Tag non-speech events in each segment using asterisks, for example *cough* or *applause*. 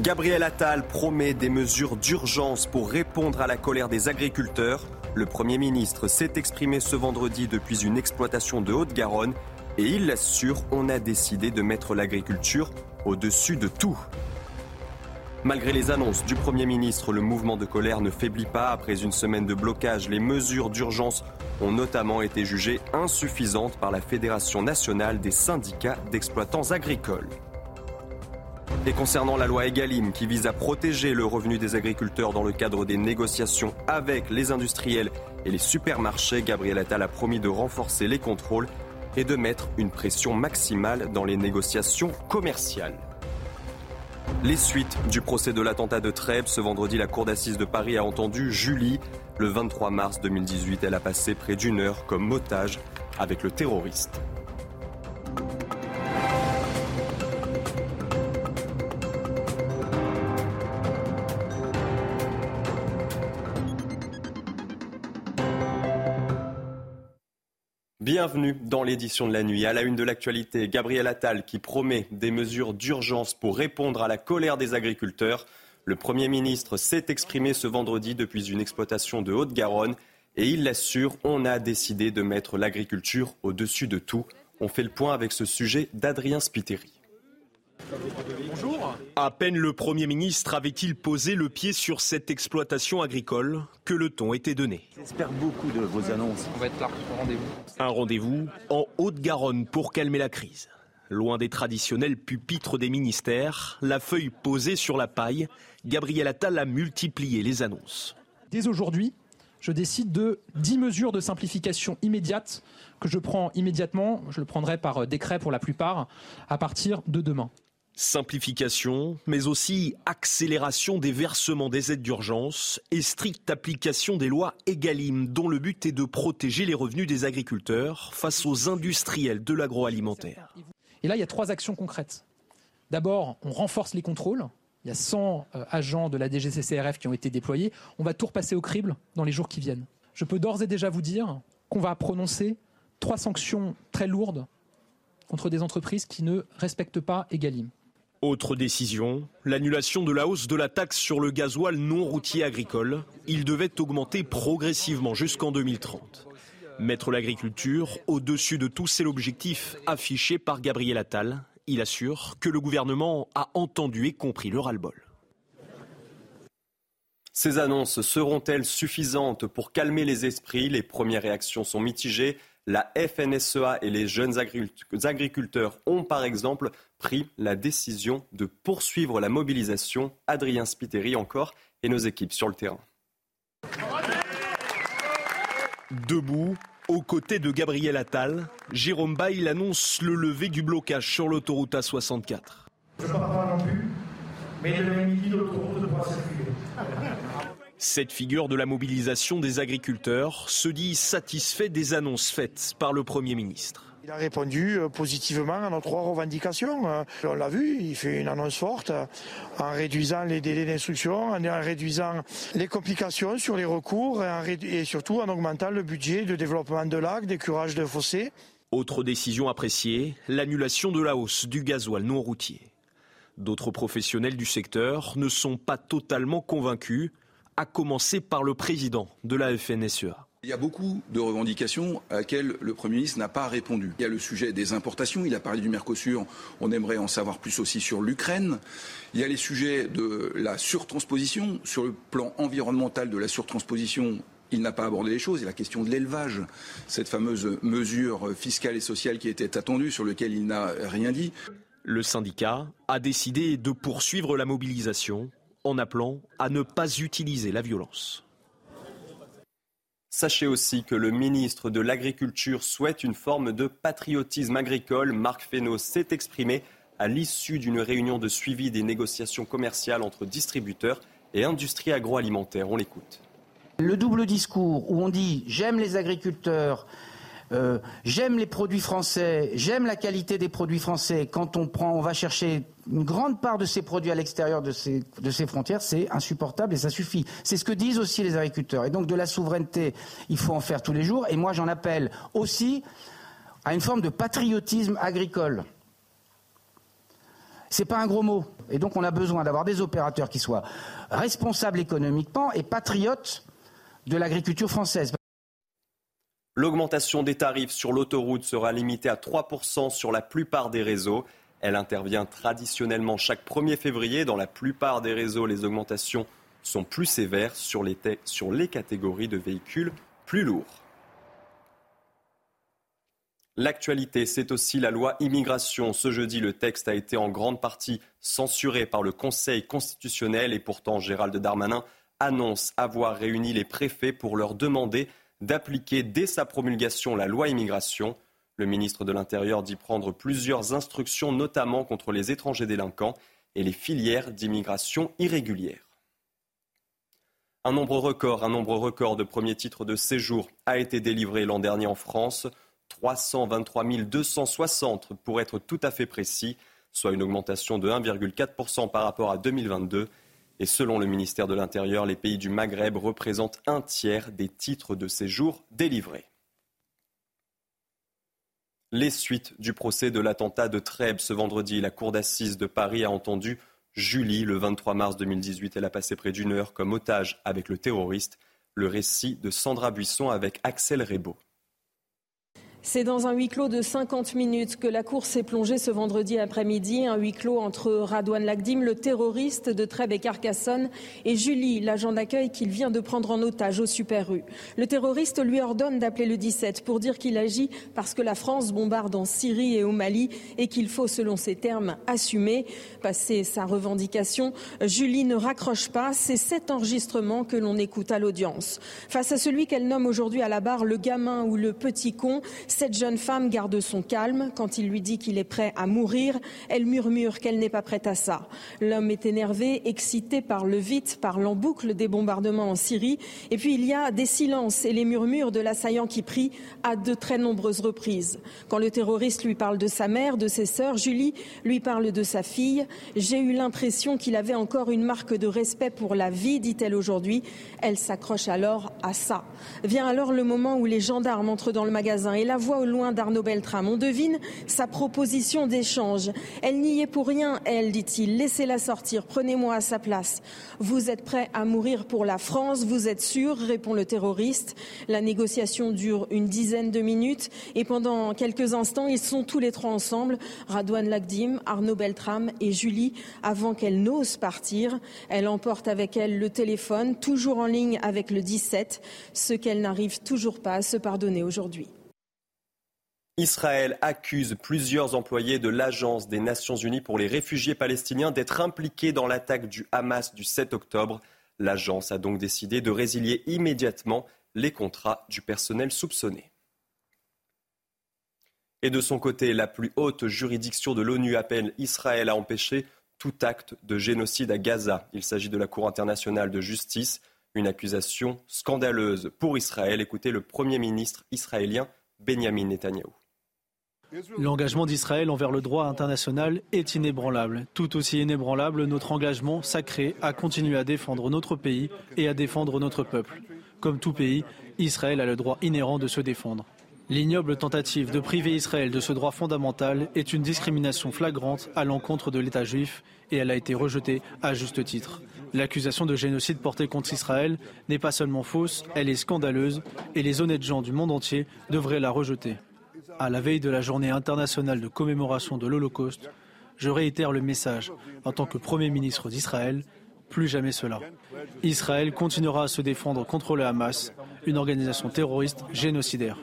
Gabriel Attal promet des mesures d'urgence pour répondre à la colère des agriculteurs. Le Premier ministre s'est exprimé ce vendredi depuis une exploitation de Haute-Garonne et il l'assure, on a décidé de mettre l'agriculture au-dessus de tout. Malgré les annonces du Premier ministre, le mouvement de colère ne faiblit pas. Après une semaine de blocage, les mesures d'urgence ont notamment été jugées insuffisantes par la Fédération nationale des syndicats d'exploitants agricoles. Et concernant la loi Egalim qui vise à protéger le revenu des agriculteurs dans le cadre des négociations avec les industriels et les supermarchés, Gabriel Attal a promis de renforcer les contrôles et de mettre une pression maximale dans les négociations commerciales. Les suites du procès de l'attentat de Trèbes, ce vendredi, la Cour d'assises de Paris a entendu Julie. Le 23 mars 2018, elle a passé près d'une heure comme otage avec le terroriste. Bienvenue dans l'édition de la nuit. À la une de l'actualité, Gabriel Attal qui promet des mesures d'urgence pour répondre à la colère des agriculteurs. Le Premier ministre s'est exprimé ce vendredi depuis une exploitation de Haute-Garonne et il l'assure, on a décidé de mettre l'agriculture au-dessus de tout. On fait le point avec ce sujet d'Adrien Spiteri. Bonjour. À peine le Premier ministre avait-il posé le pied sur cette exploitation agricole que le ton était donné. J'espère beaucoup de vos annonces. On va être là au rendez-vous. Un rendez-vous en Haute-Garonne pour calmer la crise. Loin des traditionnels pupitres des ministères, la feuille posée sur la paille, Gabriel Attal a multiplié les annonces. Dès aujourd'hui, je décide de 10 mesures de simplification immédiate que je prends immédiatement. Je le prendrai par décret pour la plupart à partir de demain. Simplification, mais aussi accélération des versements des aides d'urgence et stricte application des lois EGalim, dont le but est de protéger les revenus des agriculteurs face aux industriels de l'agroalimentaire. Et là, il y a trois actions concrètes. D'abord, on renforce les contrôles. Il y a 100 agents de la DGCCRF qui ont été déployés. On va tout repasser au crible dans les jours qui viennent. Je peux d'ores et déjà vous dire qu'on va prononcer trois sanctions très lourdes contre des entreprises qui ne respectent pas EGalim. Autre décision, l'annulation de la hausse de la taxe sur le gasoil non routier agricole. Il devait augmenter progressivement jusqu'en 2030. Mettre l'agriculture au-dessus de tout, c'est l'objectif affiché par Gabriel Attal. Il assure que le gouvernement a entendu et compris le ras-le-bol. Ces annonces seront-elles suffisantes pour calmer les esprits? Les premières réactions sont mitigées. La FNSEA et les jeunes agriculteurs ont par exemple pris la décision de poursuivre la mobilisation. Adrien Spiteri encore et nos équipes sur le terrain. Debout, aux côtés de Gabriel Attal, Jérôme Bail annonce le lever du blocage sur l'autoroute A64. Je ne parle pas non plus, mais demain midi, l'autoroute pourra circuler. Cette figure de la mobilisation des agriculteurs se dit satisfait des annonces faites par le Premier ministre. Il a répondu positivement à nos trois revendications. On l'a vu, il fait une annonce forte en réduisant les délais d'instruction, en réduisant les complications sur les recours et surtout en augmentant le budget de développement de lacs, des curages de fossés. Autre décision appréciée, l'annulation de la hausse du gasoil non routier. D'autres professionnels du secteur ne sont pas totalement convaincus à commencer par le président de la FNSEA. Il y a beaucoup de revendications à laquelle le Premier ministre n'a pas répondu. Il y a le sujet des importations, il a parlé du Mercosur, on aimerait en savoir plus aussi sur l'Ukraine. Il y a les sujets de la surtransposition, sur le plan environnemental de la surtransposition, il n'a pas abordé les choses. Il y a la question de l'élevage, cette fameuse mesure fiscale et sociale qui était attendue, sur laquelle il n'a rien dit. Le syndicat a décidé de poursuivre la mobilisation en appelant à ne pas utiliser la violence. Sachez aussi que le ministre de l'Agriculture souhaite une forme de patriotisme agricole. Marc Fesneau s'est exprimé à l'issue d'une réunion de suivi des négociations commerciales entre distributeurs et industries agroalimentaires. On l'écoute. Le double discours où on dit j'aime les agriculteurs, euh, j'aime les produits français, j'aime la qualité des produits français. Quand on prend, on va chercher une grande part de ces produits à l'extérieur de ces, frontières, c'est insupportable et ça suffit. C'est ce que disent aussi les agriculteurs. Et donc de la souveraineté, il faut en faire tous les jours. Et moi, j'en appelle aussi à une forme de patriotisme agricole. C'est pas un gros mot. Et donc on a besoin d'avoir des opérateurs qui soient responsables économiquement et patriotes de l'agriculture française. L'augmentation des tarifs sur l'autoroute sera limitée à 3% sur la plupart des réseaux. Elle intervient traditionnellement chaque 1er février. Dans la plupart des réseaux, les augmentations sont plus sévères sur les, catégories de véhicules plus lourds. L'actualité, c'est aussi la loi immigration. Ce jeudi, le texte a été en grande partie censuré par le Conseil constitutionnel et pourtant Gérald Darmanin annonce avoir réuni les préfets pour leur demander d'appliquer dès sa promulgation la loi immigration. Le ministre de l'Intérieur dit prendre plusieurs instructions, notamment contre les étrangers délinquants et les filières d'immigration irrégulière. Un nombre record, un nombre record de premiers titres de séjour a été délivré l'an dernier en France. 323 260 pour être tout à fait précis, soit une augmentation de 1,4% par rapport à 2022. Et selon le ministère de l'Intérieur, les pays du Maghreb représentent un tiers des titres de séjour délivrés. Les suites du procès de l'attentat de Trèbes ce vendredi, la cour d'assises de Paris a entendu Julie le 23 mars 2018. Elle a passé près d'une heure comme otage avec le terroriste. Le récit de Sandra Buisson avec Axel Rebaud. C'est dans un huis clos de 50 minutes que la cour s'est plongée ce vendredi après-midi, un huis clos entre Radouane Lagdim, le terroriste de Trèbes et Carcassonne, et Julie, l'agent d'accueil qu'il vient de prendre en otage au Super U. Le terroriste lui ordonne d'appeler le 17 pour dire qu'il agit parce que la France bombarde en Syrie et au Mali et qu'il faut, selon ses termes, assumer. Passer sa revendication, Julie ne raccroche pas. C'est cet enregistrement que l'on écoute à l'audience. Face à celui qu'elle nomme aujourd'hui à la barre le gamin ou le petit con, cette jeune femme garde son calme. Quand il lui dit qu'il est prêt à mourir, elle murmure qu'elle n'est pas prête à ça. L'homme est énervé, excité par le vite, par l'emboucle des bombardements en Syrie. Et puis il y a des silences et les murmures de l'assaillant qui prie à de très nombreuses reprises. Quand le terroriste lui parle de sa mère, de ses sœurs, Julie lui parle de sa fille. J'ai eu l'impression qu'il avait encore une marque de respect pour la vie, dit-elle aujourd'hui. Elle s'accroche alors à ça. Vient alors le moment où les gendarmes entrent dans le magasin et la voix au loin d'Arnaud Beltrame. On devine sa proposition d'échange. Elle n'y est pour rien, elle, dit-il. Laissez-la sortir, prenez-moi à sa place. Vous êtes prêt à mourir pour la France, vous êtes sûr répond le terroriste. La négociation dure une dizaine de minutes et pendant quelques instants, ils sont tous les trois ensemble, Radouane Lagdim, Arnaud Beltrame et Julie, avant qu'elle n'ose partir. Elle emporte avec elle le téléphone, toujours en ligne avec le 17, ce qu'elle n'arrive toujours pas à se pardonner aujourd'hui. Israël accuse plusieurs employés de l'Agence des Nations Unies pour les réfugiés palestiniens d'être impliqués dans l'attaque du Hamas du 7 octobre. L'agence a donc décidé de résilier immédiatement les contrats du personnel soupçonné. Et de son côté, la plus haute juridiction de l'ONU appelle Israël à empêcher tout acte de génocide à Gaza. Il s'agit de la Cour internationale de justice, une accusation scandaleuse pour Israël. Écoutez le Premier ministre israélien Benjamin Netanyahou. L'engagement d'Israël envers le droit international est inébranlable. Tout aussi inébranlable notre engagement sacré à continuer à défendre notre pays et à défendre notre peuple. Comme tout pays, Israël a le droit inhérent de se défendre. L'ignoble tentative de priver Israël de ce droit fondamental est une discrimination flagrante à l'encontre de l'État juif et elle a été rejetée à juste titre. L'accusation de génocide portée contre Israël n'est pas seulement fausse, elle est scandaleuse et les honnêtes gens du monde entier devraient la rejeter à la veille de la journée internationale de commémoration de l'Holocauste, je réitère le message en tant que Premier ministre d'Israël, plus jamais cela. Israël continuera à se défendre contre le Hamas, une organisation terroriste génocidaire.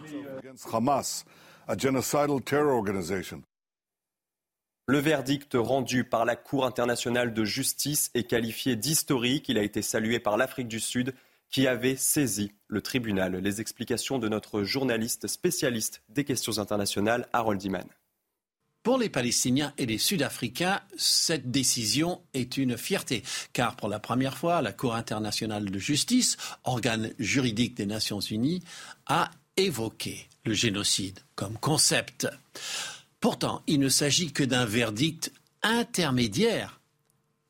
Le verdict rendu par la Cour internationale de justice est qualifié d'historique. Il a été salué par l'Afrique du Sud qui avait saisi le tribunal. Les explications de notre journaliste spécialiste des questions internationales, Harold Iman. Pour les Palestiniens et les Sud-Africains, cette décision est une fierté, car pour la première fois, la Cour internationale de justice, organe juridique des Nations unies, a évoqué le génocide comme concept. Pourtant, il ne s'agit que d'un verdict intermédiaire,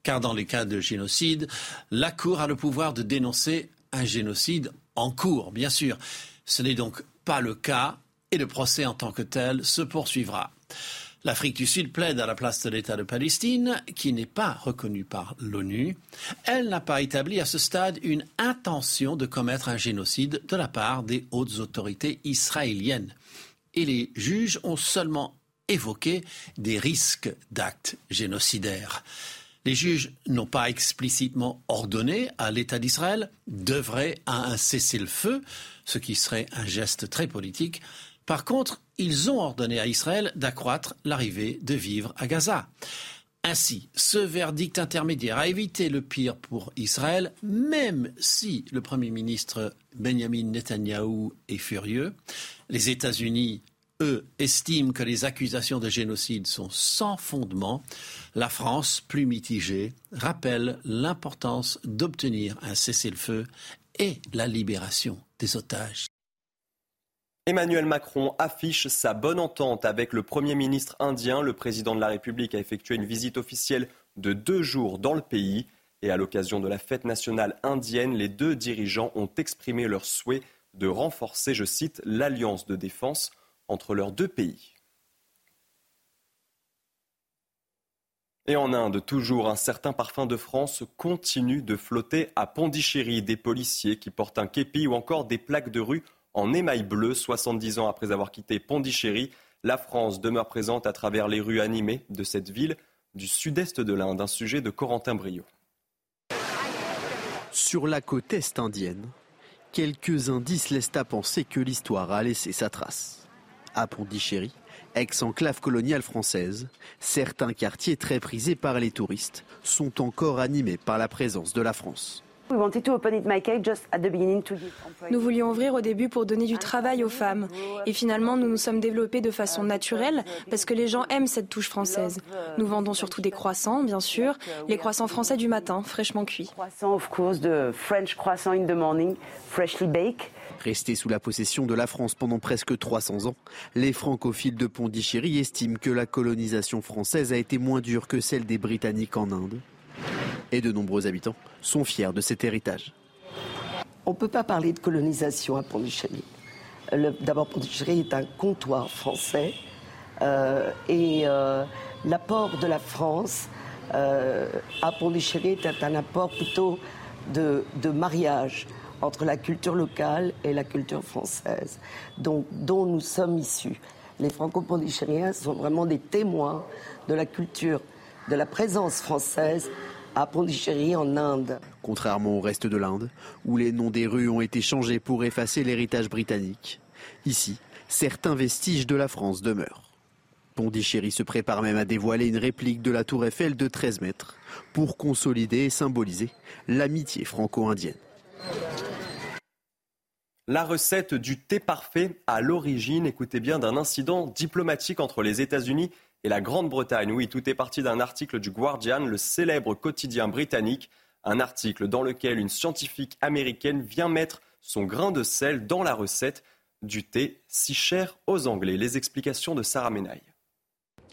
car dans les cas de génocide, la Cour a le pouvoir de dénoncer un génocide en cours, bien sûr. Ce n'est donc pas le cas et le procès en tant que tel se poursuivra. L'Afrique du Sud plaide à la place de l'État de Palestine, qui n'est pas reconnu par l'ONU. Elle n'a pas établi à ce stade une intention de commettre un génocide de la part des hautes autorités israéliennes. Et les juges ont seulement évoqué des risques d'actes génocidaires. Les juges n'ont pas explicitement ordonné à l'État d'Israël d'œuvrer à un cessez-le-feu, ce qui serait un geste très politique. Par contre, ils ont ordonné à Israël d'accroître l'arrivée de vivres à Gaza. Ainsi, ce verdict intermédiaire a évité le pire pour Israël, même si le Premier ministre Benjamin Netanyahou est furieux. Les États-Unis eux, estiment que les accusations de génocide sont sans fondement, la France, plus mitigée, rappelle l'importance d'obtenir un cessez-le-feu et la libération des otages. Emmanuel Macron affiche sa bonne entente avec le Premier ministre indien. Le président de la République a effectué une visite officielle de deux jours dans le pays. Et à l'occasion de la fête nationale indienne, les deux dirigeants ont exprimé leur souhait de renforcer, je cite, l'alliance de défense entre leurs deux pays. Et en Inde, toujours un certain parfum de France continue de flotter à Pondichéry. Des policiers qui portent un képi ou encore des plaques de rue en émail bleu. 70 ans après avoir quitté Pondichéry, la France demeure présente à travers les rues animées de cette ville du sud-est de l'Inde. Un sujet de Corentin Brio. Sur la côte est indienne, quelques indices laissent à penser que l'histoire a laissé sa trace à Pondichéry, ex-enclave coloniale française, certains quartiers très prisés par les touristes sont encore animés par la présence de la France. Nous voulions ouvrir au début pour donner du travail aux femmes. Et finalement, nous nous sommes développés de façon naturelle parce que les gens aiment cette touche française. Nous vendons surtout des croissants, bien sûr, les croissants français du matin, fraîchement cuits. Croissants, of course, de French croissant in the morning, freshly baked. Restés sous la possession de la France pendant presque 300 ans, les francophiles de Pondichéry estiment que la colonisation française a été moins dure que celle des Britanniques en Inde. Et de nombreux habitants sont fiers de cet héritage. On ne peut pas parler de colonisation à Pondichéry. D'abord, Pondichéry est un comptoir français euh, et euh, l'apport de la France euh, à Pondichéry est un apport plutôt de, de mariage entre la culture locale et la culture française, dont, dont nous sommes issus. Les franco-pondichériens sont vraiment des témoins de la culture, de la présence française à Pondichéry en Inde. Contrairement au reste de l'Inde, où les noms des rues ont été changés pour effacer l'héritage britannique, ici, certains vestiges de la France demeurent. Pondichéry se prépare même à dévoiler une réplique de la tour Eiffel de 13 mètres pour consolider et symboliser l'amitié franco-indienne. La recette du thé parfait à l'origine, écoutez bien, d'un incident diplomatique entre les États-Unis et la Grande-Bretagne. Oui, tout est parti d'un article du Guardian, le célèbre quotidien britannique. Un article dans lequel une scientifique américaine vient mettre son grain de sel dans la recette du thé si cher aux Anglais. Les explications de Sarah Menaille.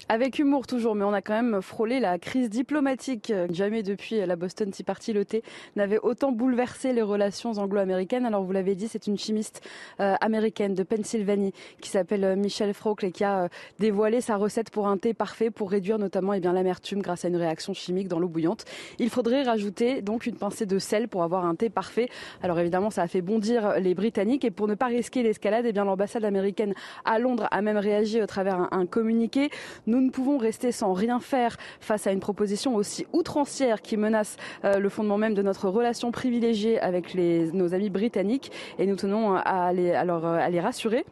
Avec humour toujours, mais on a quand même frôlé la crise diplomatique. Jamais depuis la Boston Tea Party, le thé n'avait autant bouleversé les relations anglo-américaines. Alors vous l'avez dit, c'est une chimiste euh, américaine de Pennsylvanie qui s'appelle euh, Michelle Frocle et qui a euh, dévoilé sa recette pour un thé parfait pour réduire notamment eh bien l'amertume grâce à une réaction chimique dans l'eau bouillante. Il faudrait rajouter donc une pincée de sel pour avoir un thé parfait. Alors évidemment, ça a fait bondir les Britanniques et pour ne pas risquer l'escalade, eh bien l'ambassade américaine à Londres a même réagi au travers un, un communiqué. Nous ne pouvons rester sans rien faire face à une proposition aussi outrancière qui menace euh, le fondement même de notre relation privilégiée avec nos amis britanniques. Et nous tenons à les rassurer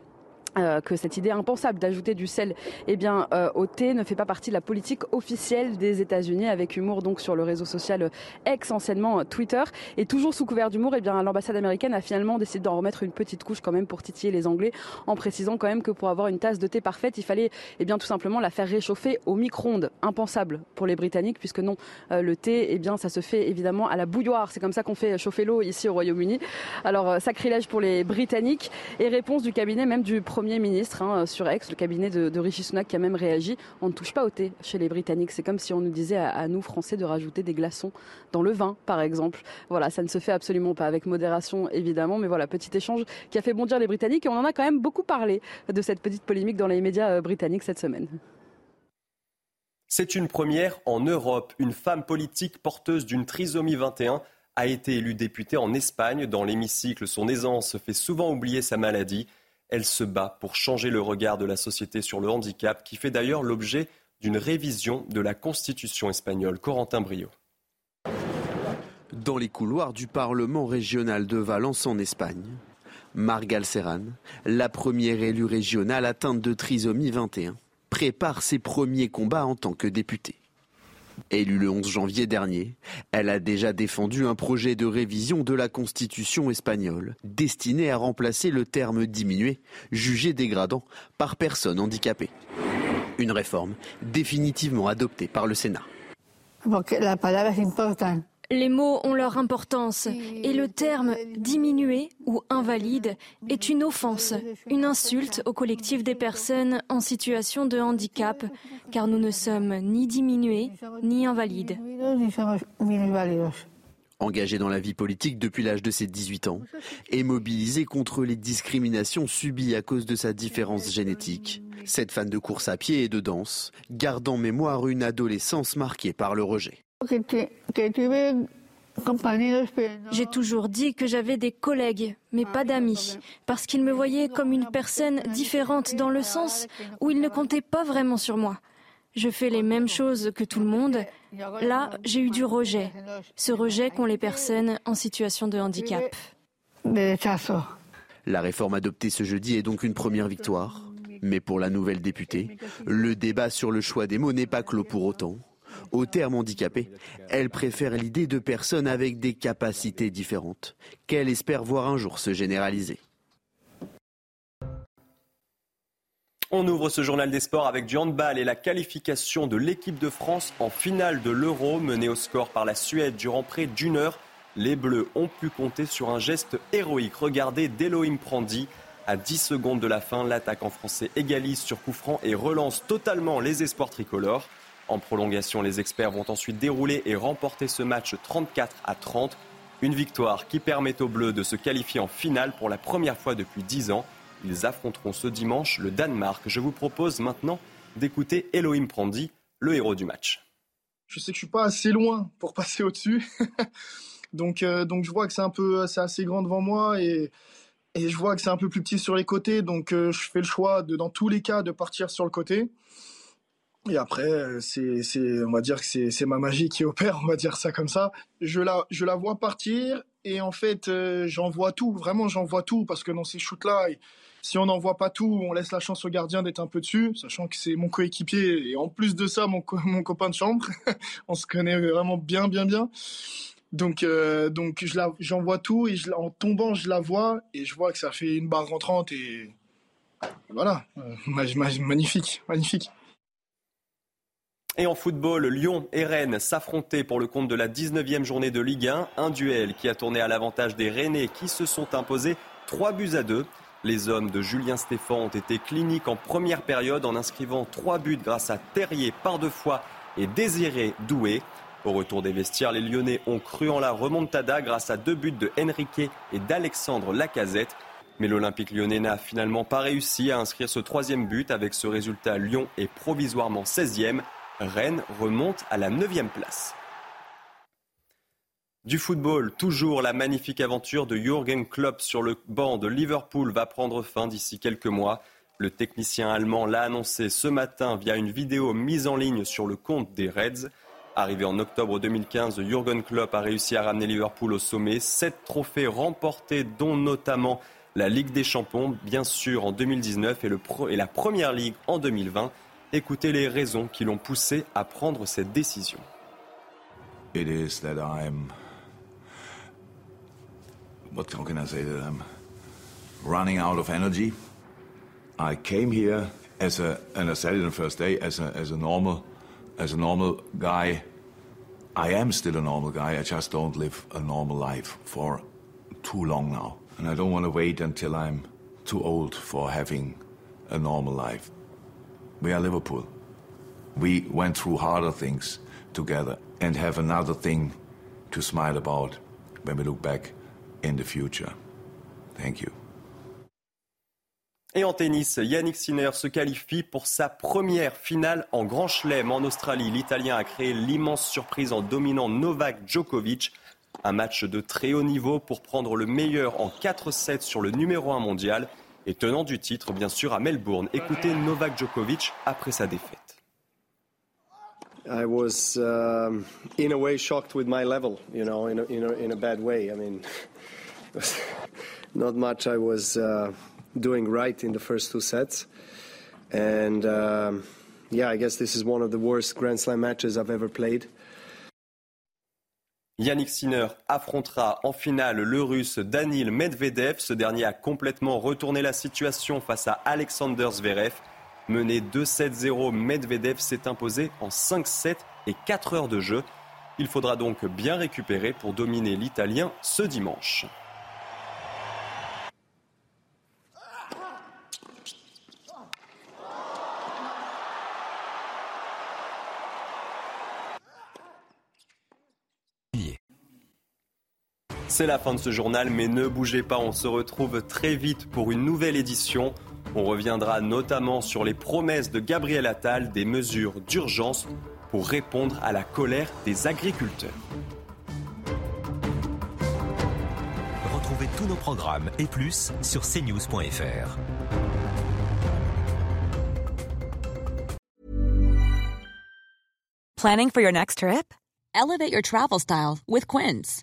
euh, que cette idée impensable d'ajouter du sel eh bien, euh, au thé ne fait pas partie de la politique officielle des États-Unis, avec humour donc sur le réseau social ex anciennement Twitter. Et toujours sous couvert d'humour, eh bien l'ambassade américaine a finalement décidé d'en remettre une petite couche quand même pour titiller les Anglais, en précisant quand même que pour avoir une tasse de thé parfaite, il fallait eh bien tout simplement la faire réchauffer au micro-ondes. Impensable pour les Britanniques, puisque non, euh, le thé, eh bien ça se fait évidemment à la bouilloire. C'est comme ça qu'on fait chauffer l'eau ici au Royaume-Uni. Alors sacrilège pour les Britanniques et réponse du cabinet même du premier Premier ministre hein, sur Aix, le cabinet de, Rishi Sunak qui a même réagi. On ne touche pas au thé chez les Britanniques. C'est comme si on nous disait à, nous, Français, de rajouter des glaçons dans le vin, par exemple. Voilà, ça ne se fait absolument pas, avec modération évidemment. Mais voilà, petit échange qui a fait bondir les Britanniques. Et on en a quand même beaucoup parlé de cette petite polémique dans les médias euh, britanniques cette semaine. C'est une première en Europe. Une femme politique porteuse d'une trisomie 21 a été élue députée en Espagne. Dans l'hémicycle, son aisance fait souvent oublier sa maladie. Elle se bat pour changer le regard de la société sur le handicap, qui fait d'ailleurs l'objet d'une révision de la Constitution espagnole. Corentin Brio. Dans les couloirs du Parlement régional de Valence en Espagne, Margal Serran, la première élue régionale atteinte de trisomie 21, prépare ses premiers combats en tant que députée. Élue le 11 janvier dernier, elle a déjà défendu un projet de révision de la Constitution espagnole destiné à remplacer le terme diminué, jugé dégradant, par personne handicapée. Une réforme définitivement adoptée par le Sénat. Les mots ont leur importance et le terme diminué ou invalide est une offense, une insulte au collectif des personnes en situation de handicap, car nous ne sommes ni diminués ni invalides. Engagée dans la vie politique depuis l'âge de ses 18 ans et mobilisée contre les discriminations subies à cause de sa différence génétique, cette fan de course à pied et de danse garde en mémoire une adolescence marquée par le rejet. J'ai toujours dit que j'avais des collègues, mais pas d'amis, parce qu'ils me voyaient comme une personne différente dans le sens où ils ne comptaient pas vraiment sur moi. Je fais les mêmes choses que tout le monde. Là, j'ai eu du rejet, ce rejet qu'ont les personnes en situation de handicap. La réforme adoptée ce jeudi est donc une première victoire. Mais pour la nouvelle députée, le débat sur le choix des mots n'est pas clos pour autant. Au terme handicapé, elle préfère l'idée de personnes avec des capacités différentes, qu'elle espère voir un jour se généraliser. On ouvre ce journal des sports avec du handball et la qualification de l'équipe de France en finale de l'Euro, menée au score par la Suède durant près d'une heure. Les Bleus ont pu compter sur un geste héroïque. Regardez d'Elohim Prandi. À 10 secondes de la fin, l'attaquant français égalise sur coup franc et relance totalement les espoirs tricolores. En prolongation, les experts vont ensuite dérouler et remporter ce match 34 à 30. Une victoire qui permet aux Bleus de se qualifier en finale pour la première fois depuis 10 ans. Ils affronteront ce dimanche le Danemark. Je vous propose maintenant d'écouter Elohim Prandi, le héros du match. Je sais que je suis pas assez loin pour *laughs* passer au-dessus. *laughs* donc, euh, donc je vois que c'est un peu c'est assez grand devant moi et, et je vois que c'est un peu plus petit sur les côtés. Donc euh, je fais le choix de dans tous les cas de partir sur le côté. Et après, euh, c'est, on va dire que c'est, ma magie qui opère, on va dire ça comme ça. Je la, je la vois partir et en fait, euh, j'en vois tout. Vraiment, j'en vois tout parce que dans ces shoots-là, si on n'en voit pas tout, on laisse la chance au gardien d'être un peu dessus, sachant que c'est mon coéquipier et en plus de ça, mon, *laughs* mon copain de chambre. *laughs* on se connaît vraiment bien, bien, bien. Donc, euh, donc je j'en vois tout et en tombant, je la vois et je vois que ça fait une barre rentrante et voilà, magnifique, magnifique. Et en football, Lyon et Rennes s'affrontaient pour le compte de la 19e journée de Ligue 1. Un duel qui a tourné à l'avantage des Rennais qui se sont imposés 3 buts à 2. Les hommes de Julien Stéphan ont été cliniques en première période en inscrivant 3 buts grâce à Terrier par deux fois et Désiré Doué. Au retour des vestiaires, les Lyonnais ont cru en la remontada grâce à deux buts de Henrique et d'Alexandre Lacazette. Mais l'Olympique lyonnais n'a finalement pas réussi à inscrire ce troisième but. Avec ce résultat, Lyon est provisoirement 16e. Rennes remonte à la 9 place. Du football, toujours la magnifique aventure de Jürgen Klopp sur le banc de Liverpool va prendre fin d'ici quelques mois. Le technicien allemand l'a annoncé ce matin via une vidéo mise en ligne sur le compte des Reds. Arrivé en octobre 2015, Jürgen Klopp a réussi à ramener Liverpool au sommet. Sept trophées remportés, dont notamment la Ligue des Champions, bien sûr, en 2019 et, le et la Première Ligue en 2020. Écoutez les raisons qui l'ont poussé à prendre cette décision. It is that I'm. What can I say that I'm running out of energy? I came here as a, and I said it the first day, as a, as a normal, as a normal guy. I am still a normal guy. I just don't live a normal life for too long now. And I don't want to wait until I'm too old for having a normal life. We are Liverpool. We went through harder things together and have another thing to smile about when we look back in the future. Thank you. Et en tennis, Yannick Sinner se qualifie pour sa première finale en Grand Chelem en Australie. L'Italien a créé l'immense surprise en dominant Novak Djokovic. Un match de très haut niveau pour prendre le meilleur en 4-7 sur le numéro 1 mondial et tenant du titre, bien sûr, à Melbourne. Écoutez Novak Djokovic après sa défaite. I was um, in a way shocked with my level, you know, in a, in a, in a bad way. I mean, *laughs* not much I was uh, doing right in the first two sets. And um, yeah, I guess this is one of the worst Grand Slam matches I've ever played. Yannick Sinner affrontera en finale le russe Danil Medvedev. Ce dernier a complètement retourné la situation face à Alexander Zverev. Mené 2-7-0, Medvedev s'est imposé en 5-7 et 4 heures de jeu. Il faudra donc bien récupérer pour dominer l'Italien ce dimanche. C'est la fin de ce journal, mais ne bougez pas, on se retrouve très vite pour une nouvelle édition. On reviendra notamment sur les promesses de Gabriel Attal des mesures d'urgence pour répondre à la colère des agriculteurs. Retrouvez tous nos programmes et plus sur cnews.fr. Planning for your next trip? Elevate your travel style with Quince.